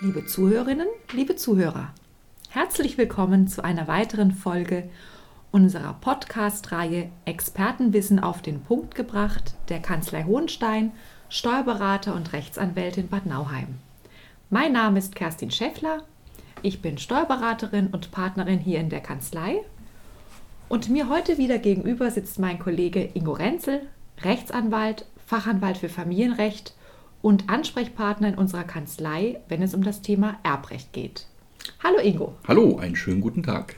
Liebe Zuhörerinnen, liebe Zuhörer, herzlich willkommen zu einer weiteren Folge unserer Podcast-Reihe Expertenwissen auf den Punkt gebracht der Kanzlei Hohenstein, Steuerberater und Rechtsanwältin Bad Nauheim. Mein Name ist Kerstin Schäffler, ich bin Steuerberaterin und Partnerin hier in der Kanzlei und mir heute wieder gegenüber sitzt mein Kollege Ingo Renzel, Rechtsanwalt, Fachanwalt für Familienrecht und Ansprechpartner in unserer Kanzlei, wenn es um das Thema Erbrecht geht. Hallo Ingo. Hallo, einen schönen guten Tag.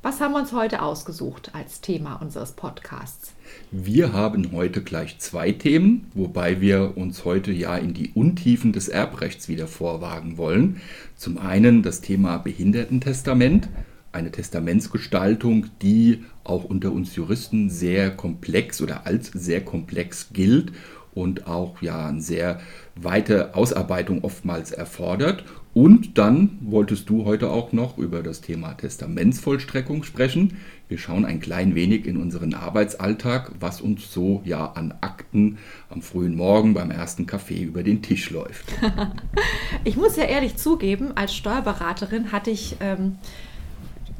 Was haben wir uns heute ausgesucht als Thema unseres Podcasts? Wir haben heute gleich zwei Themen, wobei wir uns heute ja in die Untiefen des Erbrechts wieder vorwagen wollen. Zum einen das Thema Behindertentestament, eine Testamentsgestaltung, die auch unter uns Juristen sehr komplex oder als sehr komplex gilt und auch ja eine sehr weite Ausarbeitung oftmals erfordert. Und dann wolltest du heute auch noch über das Thema Testamentsvollstreckung sprechen. Wir schauen ein klein wenig in unseren Arbeitsalltag, was uns so ja an Akten am frühen Morgen beim ersten Kaffee über den Tisch läuft. ich muss ja ehrlich zugeben, als Steuerberaterin hatte ich ähm,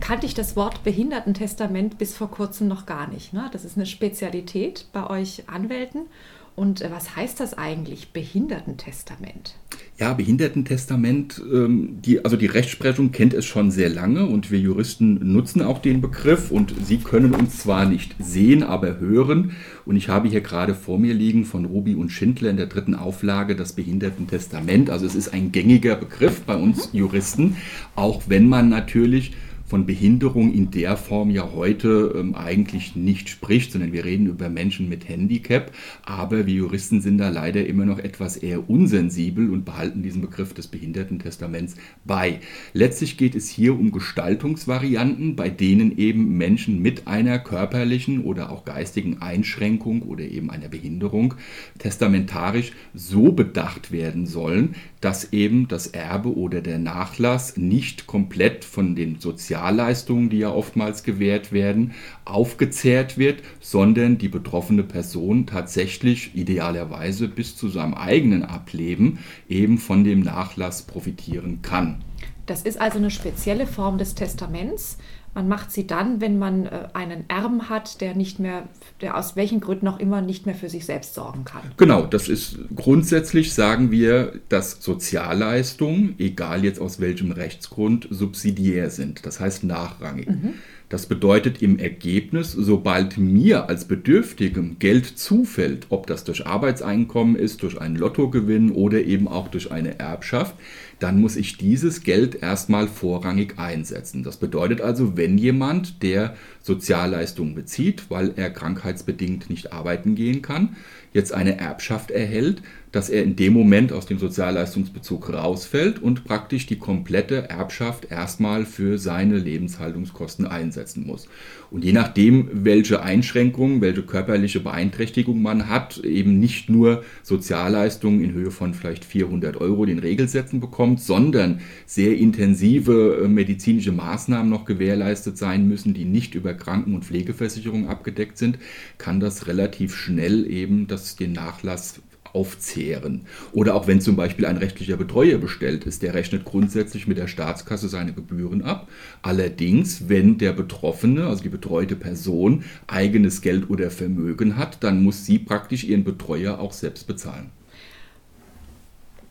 kannte ich das Wort Behindertentestament bis vor kurzem noch gar nicht. Ne? Das ist eine Spezialität bei euch Anwälten. Und äh, was heißt das eigentlich, Behindertentestament? Ja, Behindertentestament, ähm, die, also die Rechtsprechung kennt es schon sehr lange und wir Juristen nutzen auch den Begriff und Sie können uns zwar nicht sehen, aber hören. Und ich habe hier gerade vor mir liegen von Ruby und Schindler in der dritten Auflage das Behindertentestament. Also es ist ein gängiger Begriff bei uns mhm. Juristen, auch wenn man natürlich von Behinderung in der Form ja heute ähm, eigentlich nicht spricht, sondern wir reden über Menschen mit Handicap. Aber wir Juristen sind da leider immer noch etwas eher unsensibel und behalten diesen Begriff des Behindertentestaments bei. Letztlich geht es hier um Gestaltungsvarianten, bei denen eben Menschen mit einer körperlichen oder auch geistigen Einschränkung oder eben einer Behinderung testamentarisch so bedacht werden sollen, dass eben das Erbe oder der Nachlass nicht komplett von den Sozialleistungen, die ja oftmals gewährt werden, aufgezehrt wird, sondern die betroffene Person tatsächlich idealerweise bis zu seinem eigenen Ableben eben von dem Nachlass profitieren kann. Das ist also eine spezielle Form des Testaments. Man macht sie dann, wenn man äh, einen Erben hat, der nicht mehr, der aus welchen Gründen auch immer nicht mehr für sich selbst sorgen kann. Genau, das ist grundsätzlich sagen wir, dass Sozialleistungen, egal jetzt aus welchem Rechtsgrund, subsidiär sind. Das heißt nachrangig. Mhm. Das bedeutet im Ergebnis, sobald mir als Bedürftigem Geld zufällt, ob das durch Arbeitseinkommen ist, durch einen Lottogewinn oder eben auch durch eine Erbschaft, dann muss ich dieses Geld erstmal vorrangig einsetzen. Das bedeutet also, wenn jemand, der Sozialleistungen bezieht, weil er krankheitsbedingt nicht arbeiten gehen kann, jetzt eine Erbschaft erhält, dass er in dem Moment aus dem Sozialleistungsbezug rausfällt und praktisch die komplette Erbschaft erstmal für seine Lebenshaltungskosten einsetzen muss. Und je nachdem, welche Einschränkungen, welche körperliche Beeinträchtigung man hat, eben nicht nur Sozialleistungen in Höhe von vielleicht 400 Euro den Regelsätzen bekommt, sondern sehr intensive äh, medizinische Maßnahmen noch gewährleistet sein müssen, die nicht über Kranken- und Pflegeversicherung abgedeckt sind, kann das relativ schnell eben das, den Nachlass aufzehren. Oder auch wenn zum Beispiel ein rechtlicher Betreuer bestellt ist, der rechnet grundsätzlich mit der Staatskasse seine Gebühren ab. Allerdings, wenn der Betroffene, also die betreute Person, eigenes Geld oder Vermögen hat, dann muss sie praktisch ihren Betreuer auch selbst bezahlen.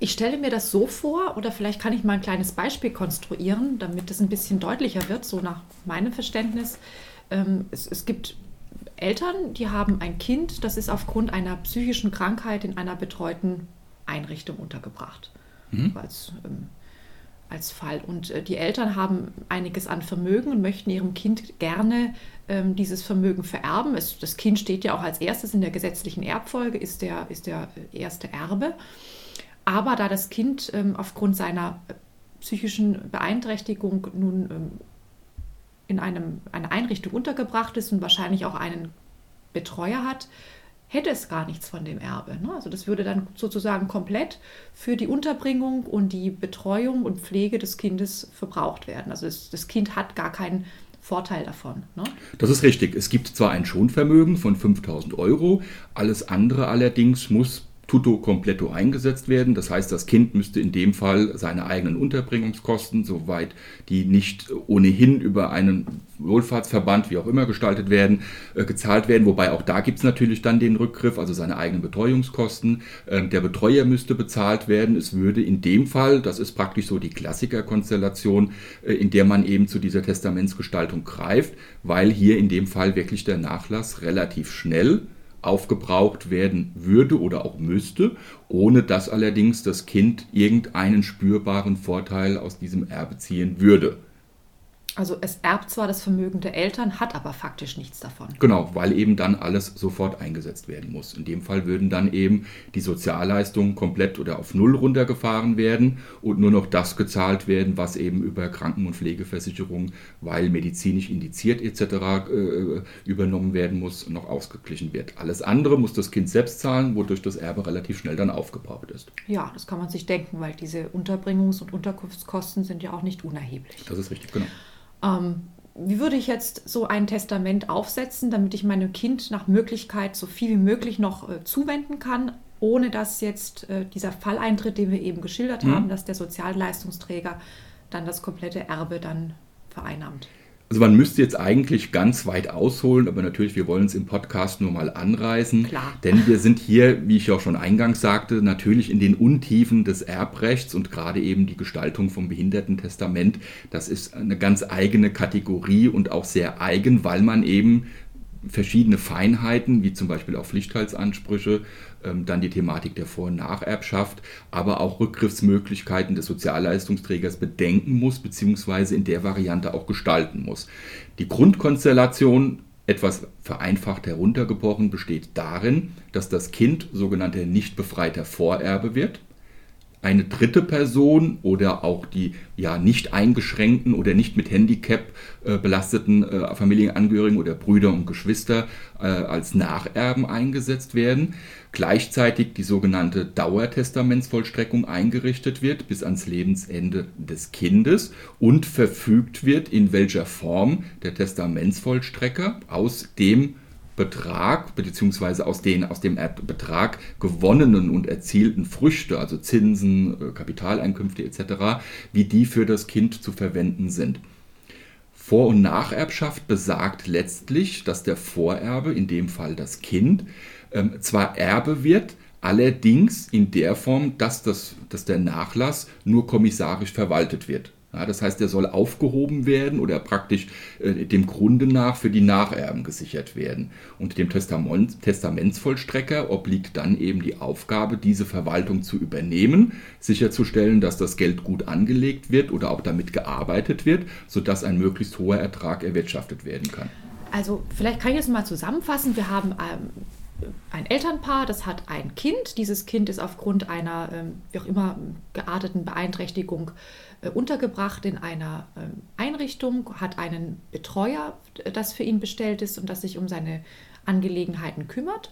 Ich stelle mir das so vor, oder vielleicht kann ich mal ein kleines Beispiel konstruieren, damit es ein bisschen deutlicher wird, so nach meinem Verständnis. Ähm, es, es gibt Eltern, die haben ein Kind, das ist aufgrund einer psychischen Krankheit in einer betreuten Einrichtung untergebracht. Mhm. Als, ähm, als Fall. Und äh, die Eltern haben einiges an Vermögen und möchten ihrem Kind gerne ähm, dieses Vermögen vererben. Es, das Kind steht ja auch als erstes in der gesetzlichen Erbfolge, ist der, ist der erste Erbe. Aber da das Kind ähm, aufgrund seiner äh, psychischen Beeinträchtigung nun ähm, in einem, einer Einrichtung untergebracht ist und wahrscheinlich auch einen Betreuer hat, hätte es gar nichts von dem Erbe. Ne? Also das würde dann sozusagen komplett für die Unterbringung und die Betreuung und Pflege des Kindes verbraucht werden. Also das, das Kind hat gar kein Vorteil davon. Ne? Das ist richtig. Es gibt zwar ein Schonvermögen von 5000 Euro, alles andere allerdings muss tutto completo eingesetzt werden. Das heißt, das Kind müsste in dem Fall seine eigenen Unterbringungskosten, soweit die nicht ohnehin über einen Wohlfahrtsverband, wie auch immer gestaltet werden, äh, gezahlt werden. Wobei auch da gibt es natürlich dann den Rückgriff, also seine eigenen Betreuungskosten. Ähm, der Betreuer müsste bezahlt werden. Es würde in dem Fall, das ist praktisch so die Klassikerkonstellation, äh, in der man eben zu dieser Testamentsgestaltung greift, weil hier in dem Fall wirklich der Nachlass relativ schnell aufgebraucht werden würde oder auch müsste, ohne dass allerdings das Kind irgendeinen spürbaren Vorteil aus diesem Erbe ziehen würde. Also es erbt zwar das Vermögen der Eltern, hat aber faktisch nichts davon. Genau, weil eben dann alles sofort eingesetzt werden muss. In dem Fall würden dann eben die Sozialleistungen komplett oder auf Null runtergefahren werden und nur noch das gezahlt werden, was eben über Kranken- und Pflegeversicherung, weil medizinisch indiziert etc. Äh, übernommen werden muss, noch ausgeglichen wird. Alles andere muss das Kind selbst zahlen, wodurch das Erbe relativ schnell dann aufgebraucht ist. Ja, das kann man sich denken, weil diese Unterbringungs- und Unterkunftskosten sind ja auch nicht unerheblich. Das ist richtig, genau. Ähm, wie würde ich jetzt so ein Testament aufsetzen, damit ich meinem Kind nach Möglichkeit so viel wie möglich noch äh, zuwenden kann, ohne dass jetzt äh, dieser Fall eintritt, den wir eben geschildert mhm. haben, dass der Sozialleistungsträger dann das komplette Erbe dann vereinnahmt? Also man müsste jetzt eigentlich ganz weit ausholen, aber natürlich, wir wollen es im Podcast nur mal anreißen. Klar. Denn wir sind hier, wie ich auch schon eingangs sagte, natürlich in den Untiefen des Erbrechts und gerade eben die Gestaltung vom Behindertentestament. Das ist eine ganz eigene Kategorie und auch sehr eigen, weil man eben verschiedene Feinheiten, wie zum Beispiel auch Pflichtteilsansprüche, ähm, dann die Thematik der Vor- und Nacherbschaft, aber auch Rückgriffsmöglichkeiten des Sozialleistungsträgers bedenken muss, beziehungsweise in der Variante auch gestalten muss. Die Grundkonstellation etwas vereinfacht heruntergebrochen besteht darin, dass das Kind sogenannter nicht befreiter Vorerbe wird eine dritte Person oder auch die ja nicht eingeschränkten oder nicht mit Handicap äh, belasteten äh, Familienangehörigen oder Brüder und Geschwister äh, als Nacherben eingesetzt werden. Gleichzeitig die sogenannte Dauertestamentsvollstreckung eingerichtet wird bis ans Lebensende des Kindes und verfügt wird, in welcher Form der Testamentsvollstrecker aus dem Betrag bzw. aus, den, aus dem Betrag gewonnenen und erzielten Früchte, also Zinsen, äh, Kapitaleinkünfte etc., wie die für das Kind zu verwenden sind. Vor- und Nacherbschaft besagt letztlich, dass der Vorerbe, in dem Fall das Kind, ähm, zwar Erbe wird, allerdings in der Form, dass, das, dass der Nachlass nur kommissarisch verwaltet wird. Ja, das heißt, er soll aufgehoben werden oder praktisch äh, dem Grunde nach für die Nacherben gesichert werden. Und dem Testament, Testamentsvollstrecker obliegt dann eben die Aufgabe, diese Verwaltung zu übernehmen, sicherzustellen, dass das Geld gut angelegt wird oder auch damit gearbeitet wird, sodass ein möglichst hoher Ertrag erwirtschaftet werden kann. Also vielleicht kann ich das mal zusammenfassen. Wir haben ähm ein Elternpaar, das hat ein Kind. Dieses Kind ist aufgrund einer, ähm, wie auch immer, gearteten Beeinträchtigung äh, untergebracht in einer ähm, Einrichtung, hat einen Betreuer, das für ihn bestellt ist und das sich um seine Angelegenheiten kümmert.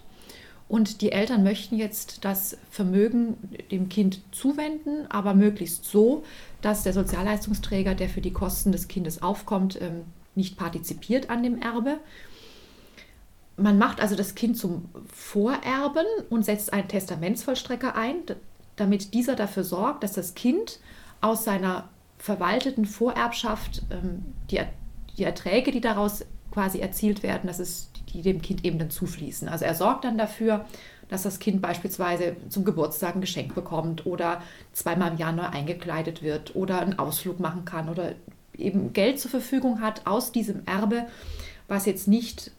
Und die Eltern möchten jetzt das Vermögen dem Kind zuwenden, aber möglichst so, dass der Sozialleistungsträger, der für die Kosten des Kindes aufkommt, ähm, nicht partizipiert an dem Erbe. Man macht also das Kind zum Vorerben und setzt einen Testamentsvollstrecker ein, damit dieser dafür sorgt, dass das Kind aus seiner verwalteten Vorerbschaft ähm, die, die Erträge, die daraus quasi erzielt werden, dass es die dem Kind eben dann zufließen. Also er sorgt dann dafür, dass das Kind beispielsweise zum Geburtstag ein Geschenk bekommt oder zweimal im Jahr neu eingekleidet wird oder einen Ausflug machen kann oder eben Geld zur Verfügung hat aus diesem Erbe, was jetzt nicht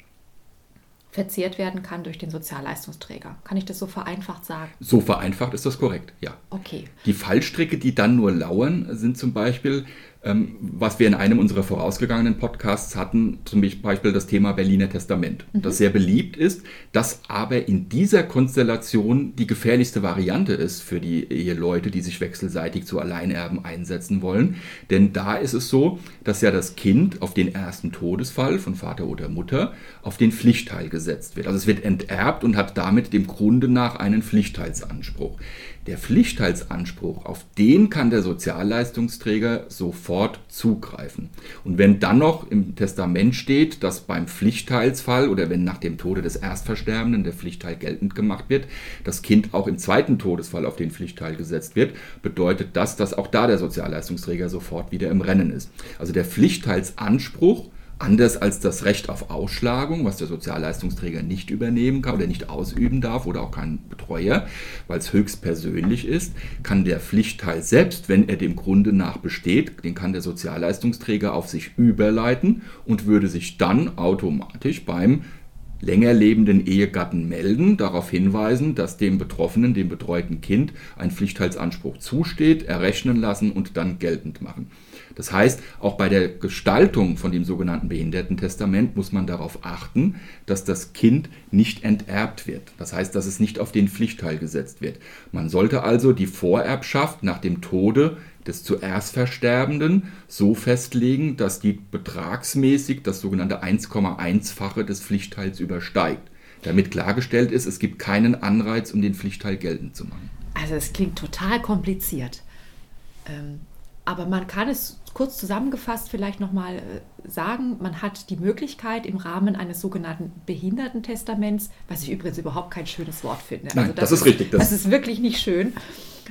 verzehrt werden kann durch den Sozialleistungsträger. Kann ich das so vereinfacht sagen? So vereinfacht ist das korrekt, ja. Okay. Die Fallstricke, die dann nur lauern, sind zum Beispiel, was wir in einem unserer vorausgegangenen Podcasts hatten, zum Beispiel das Thema Berliner Testament, mhm. das sehr beliebt ist, das aber in dieser Konstellation die gefährlichste Variante ist für die Eheleute, die sich wechselseitig zu Alleinerben einsetzen wollen. Denn da ist es so, dass ja das Kind auf den ersten Todesfall von Vater oder Mutter auf den Pflichtteil gesetzt wird. Also es wird enterbt und hat damit dem Grunde nach einen Pflichtteilsanspruch. Der Pflichtteilsanspruch, auf den kann der Sozialleistungsträger sofort zugreifen. Und wenn dann noch im Testament steht, dass beim Pflichtteilsfall oder wenn nach dem Tode des Erstversterbenden der Pflichtteil geltend gemacht wird, das Kind auch im zweiten Todesfall auf den Pflichtteil gesetzt wird, bedeutet das, dass auch da der Sozialleistungsträger sofort wieder im Rennen ist. Also der Pflichtteilsanspruch Anders als das Recht auf Ausschlagung, was der Sozialleistungsträger nicht übernehmen kann oder nicht ausüben darf oder auch kein Betreuer, weil es höchst persönlich ist, kann der Pflichtteil selbst, wenn er dem Grunde nach besteht, den kann der Sozialleistungsträger auf sich überleiten und würde sich dann automatisch beim länger lebenden Ehegatten melden, darauf hinweisen, dass dem Betroffenen, dem betreuten Kind, ein Pflichtteilsanspruch zusteht, errechnen lassen und dann geltend machen. Das heißt, auch bei der Gestaltung von dem sogenannten Behindertentestament muss man darauf achten, dass das Kind nicht enterbt wird. Das heißt, dass es nicht auf den Pflichtteil gesetzt wird. Man sollte also die Vorerbschaft nach dem Tode des zuerst Versterbenden so festlegen, dass die betragsmäßig das sogenannte 1,1-fache des Pflichtteils übersteigt. Damit klargestellt ist, es gibt keinen Anreiz, um den Pflichtteil geltend zu machen. Also es klingt total kompliziert. Ähm, aber man kann es kurz zusammengefasst vielleicht nochmal äh, sagen, man hat die Möglichkeit im Rahmen eines sogenannten Behindertentestaments, was ich übrigens überhaupt kein schönes Wort finde. Nein, also das, das, ist richtig. Das, das, ist wirklich nicht schön.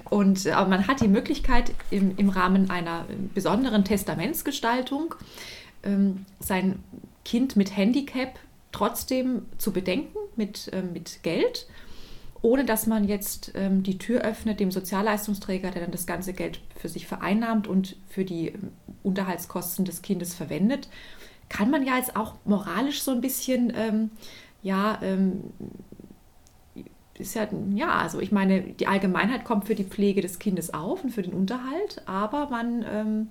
Und, äh, aber man hat die Möglichkeit im, im Rahmen einer besonderen Testamentsgestaltung ähm, sein Kind mit Handicap trotzdem zu bedenken, mit, äh, mit Geld ohne dass man jetzt ähm, die Tür öffnet dem Sozialleistungsträger, der dann das ganze Geld für sich vereinnahmt und für die ähm, Unterhaltskosten des Kindes verwendet, kann man ja jetzt auch moralisch so ein bisschen, ähm, ja, ähm, ist ja, ja, also ich meine, die Allgemeinheit kommt für die Pflege des Kindes auf und für den Unterhalt, aber man ähm,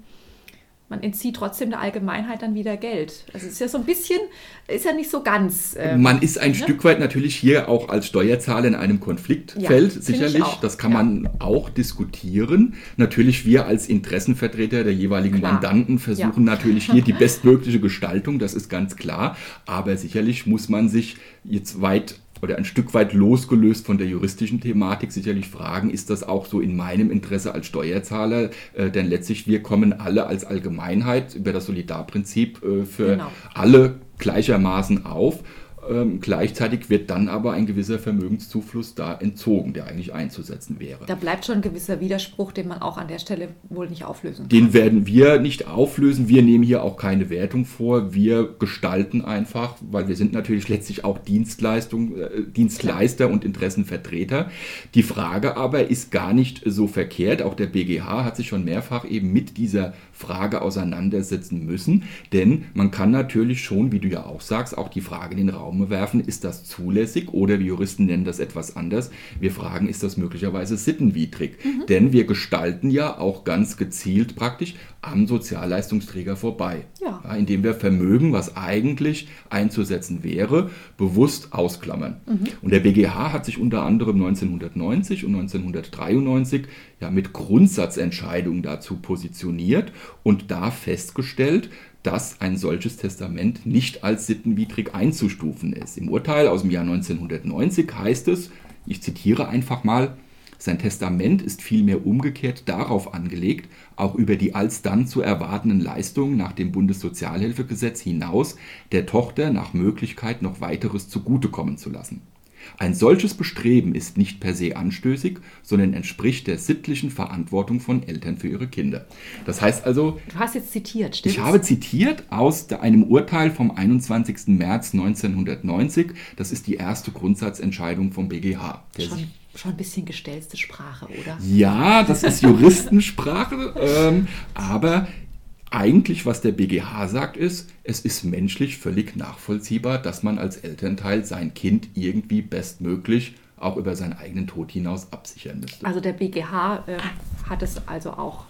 man entzieht trotzdem der Allgemeinheit dann wieder Geld. Also es ist ja so ein bisschen, ist ja nicht so ganz. Ähm, man ist ein ne? Stück weit natürlich hier auch als Steuerzahler in einem Konfliktfeld, ja, sicherlich. Das kann ja. man auch diskutieren. Natürlich wir als Interessenvertreter der jeweiligen klar. Mandanten versuchen ja. natürlich hier die bestmögliche Gestaltung, das ist ganz klar. Aber sicherlich muss man sich jetzt weit oder ein Stück weit losgelöst von der juristischen Thematik sicherlich fragen, ist das auch so in meinem Interesse als Steuerzahler? Äh, denn letztlich wir kommen alle als Allgemeinheit über das Solidarprinzip äh, für genau. alle gleichermaßen auf. Ähm, gleichzeitig wird dann aber ein gewisser Vermögenszufluss da entzogen, der eigentlich einzusetzen wäre. Da bleibt schon ein gewisser Widerspruch, den man auch an der Stelle wohl nicht auflösen kann. Den werden wir nicht auflösen. Wir nehmen hier auch keine Wertung vor. Wir gestalten einfach, weil wir sind natürlich letztlich auch Dienstleistung, äh, Dienstleister Klar. und Interessenvertreter. Die Frage aber ist gar nicht so verkehrt. Auch der BGH hat sich schon mehrfach eben mit dieser Frage auseinandersetzen müssen. Denn man kann natürlich schon, wie du ja auch sagst, auch die Frage in den Raum werfen, ist das zulässig oder wie Juristen nennen das etwas anders. Wir fragen, ist das möglicherweise sittenwidrig? Mhm. Denn wir gestalten ja auch ganz gezielt praktisch am Sozialleistungsträger vorbei. Ja. Ja, indem wir Vermögen, was eigentlich einzusetzen wäre, bewusst ausklammern. Mhm. Und der BGH hat sich unter anderem 1990 und 1993 ja mit Grundsatzentscheidungen dazu positioniert und da festgestellt, dass ein solches Testament nicht als sittenwidrig einzustufen ist. Im Urteil aus dem Jahr 1990 heißt es, ich zitiere einfach mal, sein Testament ist vielmehr umgekehrt darauf angelegt, auch über die alsdann zu erwartenden Leistungen nach dem Bundessozialhilfegesetz hinaus der Tochter nach Möglichkeit noch weiteres zugutekommen zu lassen. Ein solches Bestreben ist nicht per se anstößig, sondern entspricht der sittlichen Verantwortung von Eltern für ihre Kinder. Das heißt also. Du hast jetzt zitiert, stimmt? Ich habe zitiert aus einem Urteil vom 21. März 1990. Das ist die erste Grundsatzentscheidung vom BGH. Schon, schon ein bisschen gestellte Sprache, oder? Ja, das ist Juristensprache. ähm, aber eigentlich, was der BGH sagt, ist, es ist menschlich völlig nachvollziehbar, dass man als Elternteil sein Kind irgendwie bestmöglich auch über seinen eigenen Tod hinaus absichern müsste. Also der BGH äh, hat es also auch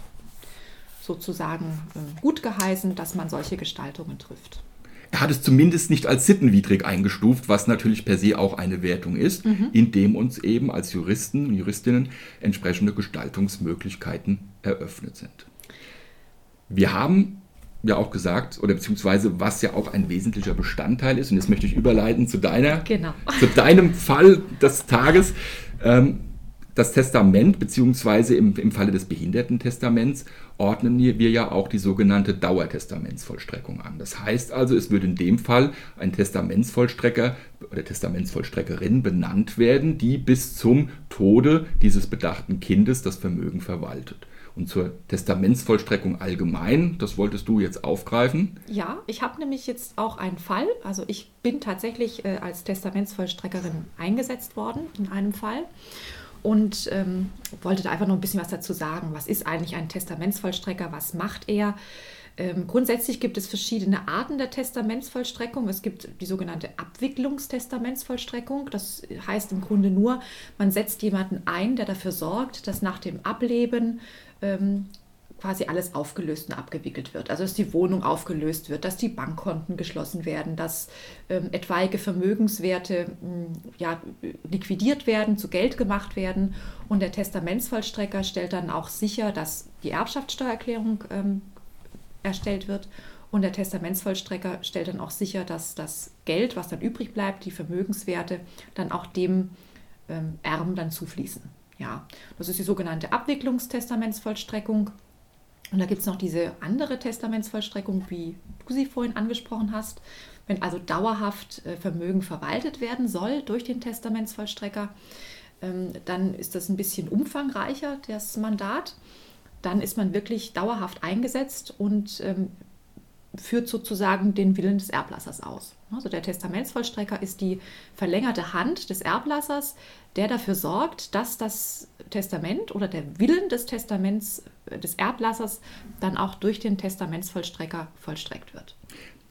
sozusagen äh, gut geheißen, dass man solche Gestaltungen trifft. Er hat es zumindest nicht als sittenwidrig eingestuft, was natürlich per se auch eine Wertung ist, mhm. indem uns eben als Juristen und Juristinnen entsprechende Gestaltungsmöglichkeiten eröffnet sind. Wir haben ja auch gesagt, oder beziehungsweise was ja auch ein wesentlicher Bestandteil ist, und jetzt möchte ich überleiten zu deiner, genau. zu deinem Fall des Tages. Ähm, das Testament, beziehungsweise im, im Falle des Behindertentestaments, ordnen wir ja auch die sogenannte Dauertestamentsvollstreckung an. Das heißt also, es würde in dem Fall ein Testamentsvollstrecker oder Testamentsvollstreckerin benannt werden, die bis zum Tode dieses bedachten Kindes das Vermögen verwaltet. Und zur Testamentsvollstreckung allgemein, das wolltest du jetzt aufgreifen? Ja, ich habe nämlich jetzt auch einen Fall. Also ich bin tatsächlich äh, als Testamentsvollstreckerin eingesetzt worden in einem Fall und ähm, wollte da einfach noch ein bisschen was dazu sagen. Was ist eigentlich ein Testamentsvollstrecker? Was macht er? Ähm, grundsätzlich gibt es verschiedene Arten der Testamentsvollstreckung. Es gibt die sogenannte Abwicklungstestamentsvollstreckung. Das heißt im Grunde nur, man setzt jemanden ein, der dafür sorgt, dass nach dem Ableben ähm, quasi alles aufgelöst und abgewickelt wird. Also dass die Wohnung aufgelöst wird, dass die Bankkonten geschlossen werden, dass ähm, etwaige Vermögenswerte mh, ja, liquidiert werden, zu Geld gemacht werden. Und der Testamentsvollstrecker stellt dann auch sicher, dass die Erbschaftssteuererklärung ähm, erstellt wird. Und der Testamentsvollstrecker stellt dann auch sicher, dass das Geld, was dann übrig bleibt, die Vermögenswerte, dann auch dem ähm, Erben dann zufließen. Ja, das ist die sogenannte Abwicklungstestamentsvollstreckung. Und da gibt es noch diese andere Testamentsvollstreckung, wie du sie vorhin angesprochen hast. Wenn also dauerhaft äh, Vermögen verwaltet werden soll durch den Testamentsvollstrecker, ähm, dann ist das ein bisschen umfangreicher, das Mandat. Dann ist man wirklich dauerhaft eingesetzt und ähm, führt sozusagen den Willen des Erblassers aus. Also der Testamentsvollstrecker ist die verlängerte Hand des Erblassers, der dafür sorgt, dass das Testament oder der Willen des Testaments äh, des Erblassers dann auch durch den Testamentsvollstrecker vollstreckt wird.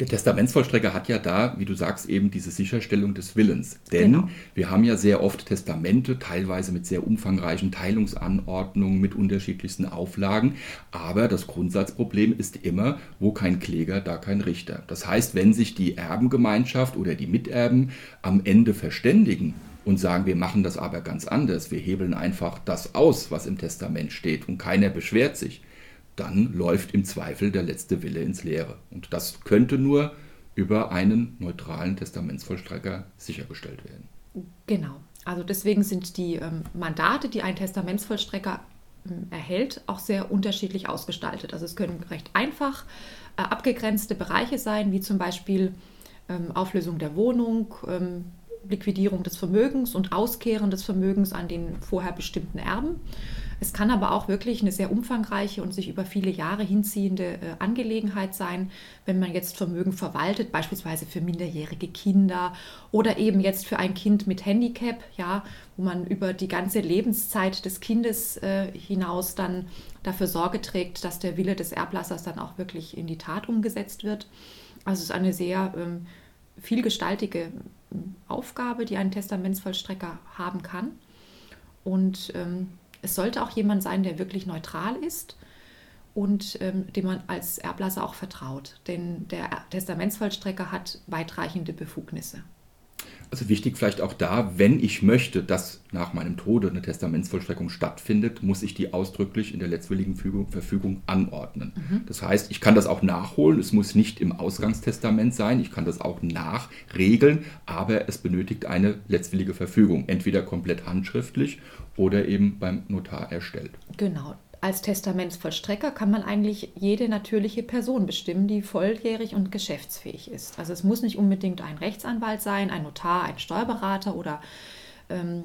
Der Testamentsvollstrecker hat ja da, wie du sagst, eben diese Sicherstellung des Willens. Denn genau. wir haben ja sehr oft Testamente, teilweise mit sehr umfangreichen Teilungsanordnungen, mit unterschiedlichsten Auflagen. Aber das Grundsatzproblem ist immer, wo kein Kläger, da kein Richter. Das heißt, wenn sich die Erbengemeinschaft oder die Miterben am Ende verständigen, und sagen, wir machen das aber ganz anders, wir hebeln einfach das aus, was im Testament steht und keiner beschwert sich, dann läuft im Zweifel der letzte Wille ins Leere. Und das könnte nur über einen neutralen Testamentsvollstrecker sichergestellt werden. Genau. Also deswegen sind die ähm, Mandate, die ein Testamentsvollstrecker ähm, erhält, auch sehr unterschiedlich ausgestaltet. Also es können recht einfach äh, abgegrenzte Bereiche sein, wie zum Beispiel ähm, Auflösung der Wohnung, ähm, Liquidierung des Vermögens und Auskehren des Vermögens an den vorher bestimmten Erben. Es kann aber auch wirklich eine sehr umfangreiche und sich über viele Jahre hinziehende äh, Angelegenheit sein, wenn man jetzt Vermögen verwaltet, beispielsweise für minderjährige Kinder oder eben jetzt für ein Kind mit Handicap, ja, wo man über die ganze Lebenszeit des Kindes äh, hinaus dann dafür Sorge trägt, dass der Wille des Erblassers dann auch wirklich in die Tat umgesetzt wird. Also es ist eine sehr ähm, vielgestaltige ähm, Aufgabe, die ein Testamentsvollstrecker haben kann. Und ähm, es sollte auch jemand sein, der wirklich neutral ist und ähm, dem man als Erblasser auch vertraut. Denn der Testamentsvollstrecker hat weitreichende Befugnisse. Also wichtig vielleicht auch da, wenn ich möchte, dass nach meinem Tode eine Testamentsvollstreckung stattfindet, muss ich die ausdrücklich in der letztwilligen Verfügung anordnen. Mhm. Das heißt, ich kann das auch nachholen, es muss nicht im Ausgangstestament sein, ich kann das auch nachregeln, aber es benötigt eine letztwillige Verfügung, entweder komplett handschriftlich oder eben beim Notar erstellt. Genau, als Testamentsvollstrecker kann man eigentlich jede natürliche Person bestimmen, die volljährig und geschäftsfähig ist. Also es muss nicht unbedingt ein Rechtsanwalt sein, ein Notar, ein Steuerberater oder ähm,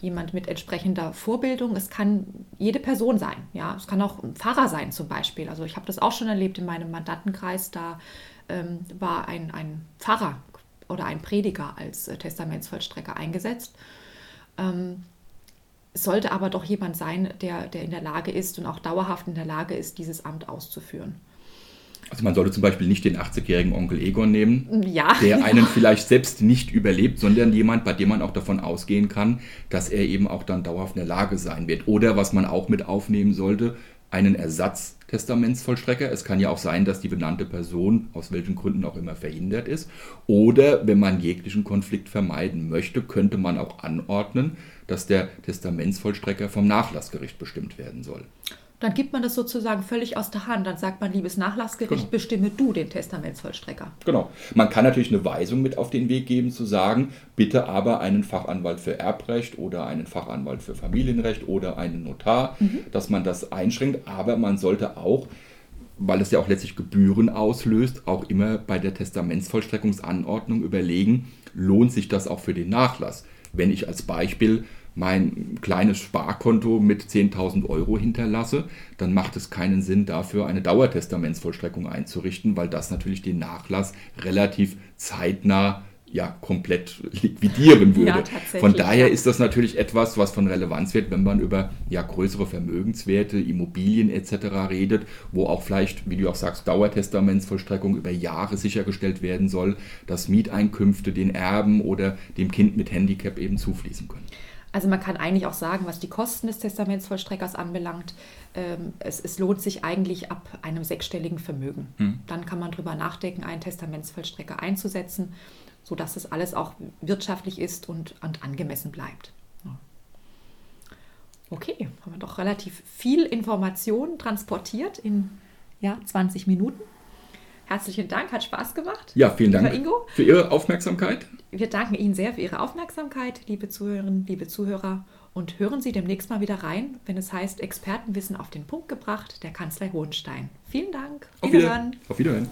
jemand mit entsprechender Vorbildung. Es kann jede Person sein. Ja, es kann auch ein Pfarrer sein zum Beispiel. Also ich habe das auch schon erlebt in meinem Mandantenkreis. Da ähm, war ein, ein Pfarrer oder ein Prediger als äh, Testamentsvollstrecker eingesetzt. Ähm, sollte aber doch jemand sein, der, der in der Lage ist und auch dauerhaft in der Lage ist, dieses Amt auszuführen. Also man sollte zum Beispiel nicht den 80-jährigen Onkel Egon nehmen, ja, der einen vielleicht selbst nicht überlebt, sondern jemand, bei dem man auch davon ausgehen kann, dass er eben auch dann dauerhaft in der Lage sein wird. Oder was man auch mit aufnehmen sollte, einen Ersatztestamentsvollstrecker. Es kann ja auch sein, dass die benannte Person aus welchen Gründen auch immer verhindert ist. Oder wenn man jeglichen Konflikt vermeiden möchte, könnte man auch anordnen, dass der Testamentsvollstrecker vom Nachlassgericht bestimmt werden soll. Dann gibt man das sozusagen völlig aus der Hand. Dann sagt man, liebes Nachlassgericht, Genau. bestimme du den Testamentsvollstrecker. Genau. Man kann natürlich eine Weisung mit auf den Weg geben, zu sagen, bitte aber einen Fachanwalt für Erbrecht oder einen Fachanwalt für Familienrecht oder einen Notar, dass man das einschränkt. Aber man sollte auch, weil es ja auch letztlich Gebühren auslöst, auch immer bei der Testamentsvollstreckungsanordnung überlegen, lohnt sich das auch für den Nachlass? Wenn ich als Beispiel mein kleines Sparkonto mit 10.000 Euro hinterlasse, dann macht es keinen Sinn dafür, eine Dauertestamentsvollstreckung einzurichten, weil das natürlich den Nachlass relativ zeitnah ja komplett liquidieren würde. Ja, von daher ja. ist das natürlich etwas, was von Relevanz wird, wenn man über ja, größere Vermögenswerte, Immobilien etc. redet, wo auch vielleicht, wie du auch sagst, Dauertestamentsvollstreckung über Jahre sichergestellt werden soll, dass Mieteinkünfte den Erben oder dem Kind mit Handicap eben zufließen können. Also man kann eigentlich auch sagen, was die Kosten des Testamentsvollstreckers anbelangt, ähm, es, es lohnt sich eigentlich ab einem sechsstelligen Vermögen. Dann kann man drüber nachdenken, einen Testamentsvollstrecker einzusetzen, sodass das alles auch wirtschaftlich ist und, und angemessen bleibt. Ja. Okay, haben wir doch relativ viel Information transportiert in ja, 20 Minuten. Herzlichen Dank, hat Spaß gemacht. Ja, vielen Dank Ingo. für Ihre Aufmerksamkeit. Wir danken Ihnen sehr für Ihre Aufmerksamkeit, liebe Zuhörerinnen, liebe Zuhörer. Und hören Sie demnächst mal wieder rein, wenn es heißt Expertenwissen auf den Punkt gebracht, der Kanzlei Hohenstein. Vielen Dank. Auf Wiederhören. Auf Wiederhören.